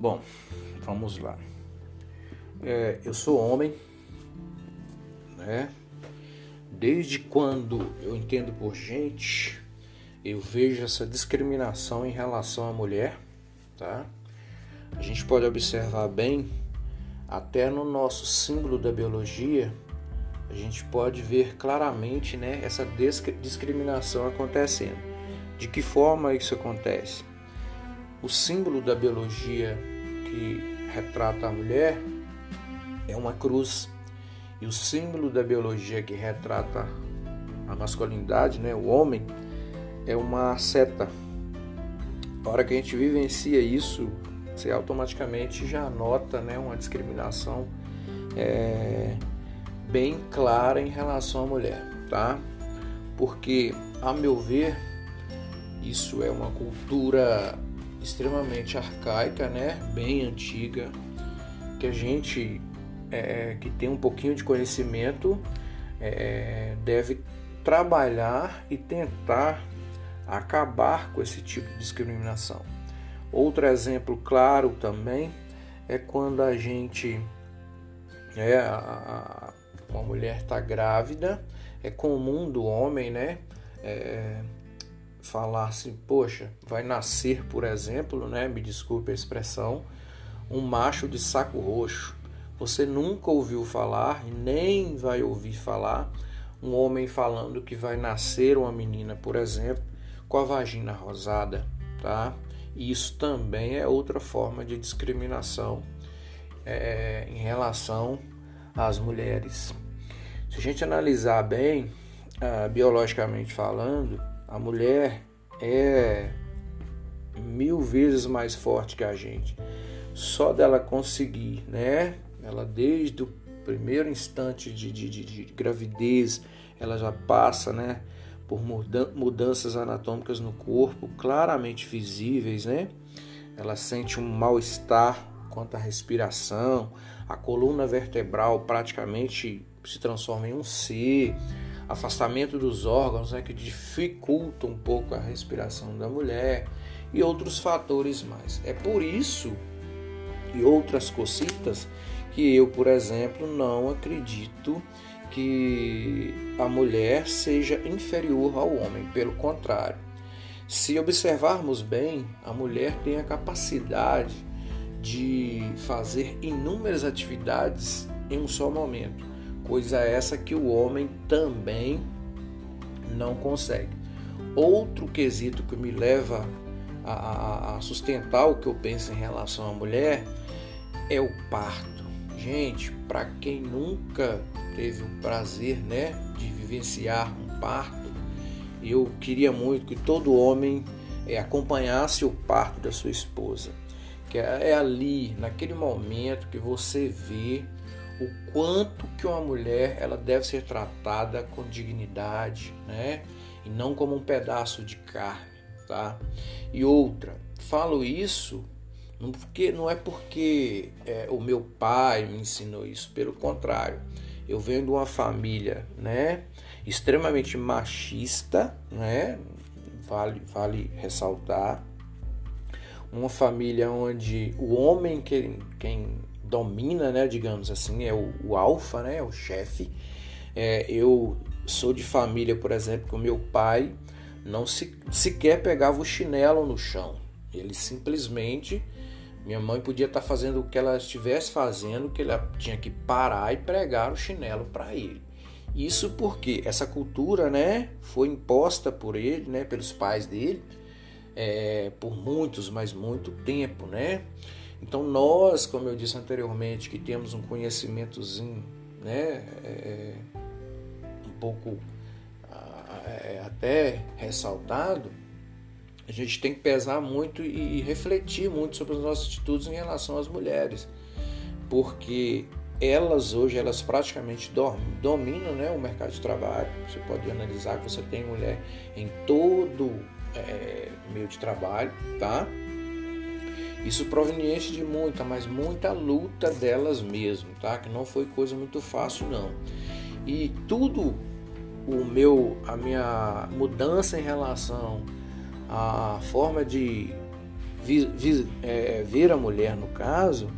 Bom, vamos lá. É, eu sou homem, né? Desde quando eu entendo por gente, eu vejo essa discriminação em relação à mulher, tá? A gente pode observar bem, até no nosso símbolo da biologia, a gente pode ver claramente, né, essa discriminação acontecendo. De que forma isso acontece? O símbolo da biologia que retrata a mulher é uma cruz. E o símbolo da biologia que retrata a masculinidade, né, o homem, é uma seta. A hora que a gente vivencia isso, você automaticamente já nota né, uma discriminação é, bem clara em relação à mulher, tá? Porque, a meu ver, isso é uma cultura extremamente arcaica, né? Bem antiga, que a gente é, que tem um pouquinho de conhecimento é, deve trabalhar e tentar acabar com esse tipo de discriminação. Outro exemplo claro também é quando a gente é, a, uma mulher está grávida, é comum do homem, né? É, falar assim, poxa, vai nascer, por exemplo, né, me desculpe a expressão, um macho de saco roxo. Você nunca ouviu falar, nem vai ouvir falar, um homem falando que vai nascer uma menina, por exemplo, com a vagina rosada, tá? Isso também é outra forma de discriminação é, em relação às mulheres. Se a gente analisar bem, uh, biologicamente falando, a mulher é mil vezes mais forte que a gente. Só dela conseguir, né? Ela desde o primeiro instante de, de, de, de gravidez, ela já passa, né? Por mudanças anatômicas no corpo, claramente visíveis, né? Ela sente um mal-estar quanto à respiração, a coluna vertebral praticamente se transforma em um C, afastamento dos órgãos né, que dificulta um pouco a respiração da mulher e outros fatores mais. É por isso e outras cositas que eu, por exemplo, não acredito que a mulher seja inferior ao homem, pelo contrário. Se observarmos bem, a mulher tem a capacidade de fazer inúmeras atividades em um só momento coisa essa que o homem também não consegue. Outro quesito que me leva a, a sustentar o que eu penso em relação à mulher é o parto. Gente, para quem nunca teve o prazer né, de vivenciar um parto, eu queria muito que todo homem é, acompanhasse o parto da sua esposa. Que é, ali, naquele momento que você vê o quanto que uma mulher ela deve ser tratada com dignidade, né? E não como um pedaço de carne, tá? E outra, falo isso não, porque, não é porque é, o meu pai me ensinou isso, pelo contrário, eu venho de uma família, né? Extremamente machista, né? Vale, vale ressaltar. Uma família onde o homem, quem, quem domina, né, digamos assim, é o, o alfa, né, o chefe. É, eu sou de família, por exemplo, que o meu pai não se, sequer pegava o chinelo no chão. Ele simplesmente, minha mãe podia estar fazendo o que ela estivesse fazendo, que ela tinha que parar e pregar o chinelo para ele. Isso porque essa cultura, né, foi imposta por ele, né, pelos pais dele, é, por muitos, mas muito tempo, né? Então nós, como eu disse anteriormente, que temos um conhecimentozinho, né, é, um pouco é, até ressaltado, a gente tem que pesar muito e refletir muito sobre as nossas atitudes em relação às mulheres, porque elas hoje elas praticamente dominam né, o mercado de trabalho. Você pode analisar que você tem mulher em todo é, meio de trabalho, tá? Isso proveniente de muita, mas muita luta delas mesmo, tá? Que não foi coisa muito fácil não. E tudo o meu a minha mudança em relação à forma de é, ver a mulher no caso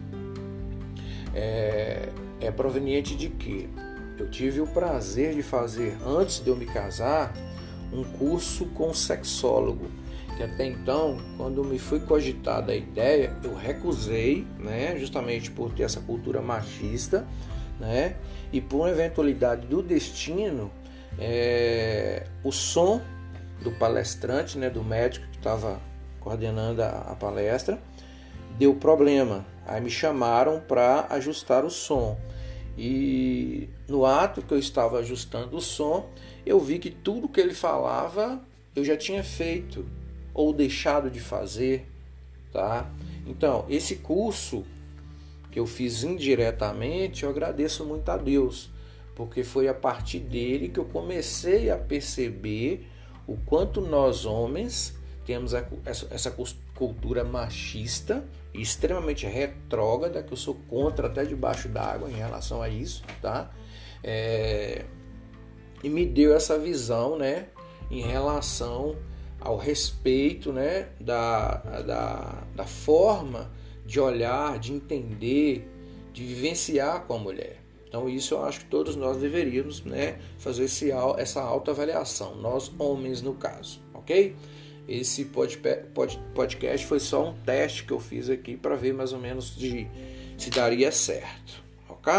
é, é proveniente de que eu tive o prazer de fazer, antes de eu me casar, um curso com sexólogo. Que até então, quando me foi cogitada a ideia, eu recusei, né, justamente por ter essa cultura machista, né, e por eventualidade do destino, é, o som do palestrante, né, do médico que estava coordenando a, a palestra, deu problema. Aí me chamaram para ajustar o som. E no ato que eu estava ajustando o som, eu vi que tudo que ele falava eu já tinha feito ou deixado de fazer, tá? Então, esse curso que eu fiz indiretamente, eu agradeço muito a Deus, porque foi a partir dele que eu comecei a perceber o quanto nós homens temos essa cultura machista extremamente retrógrada, que eu sou contra até debaixo d'água em relação a isso, tá? É, e me deu essa visão, né, em relação ao respeito, né, da, da, da forma de olhar, de entender, de vivenciar com a mulher. Então isso eu acho que todos nós deveríamos, né, fazer esse, essa autoavaliação, nós homens no caso, ok? Esse podcast foi só um teste que eu fiz aqui para ver mais ou menos de se daria certo, ok?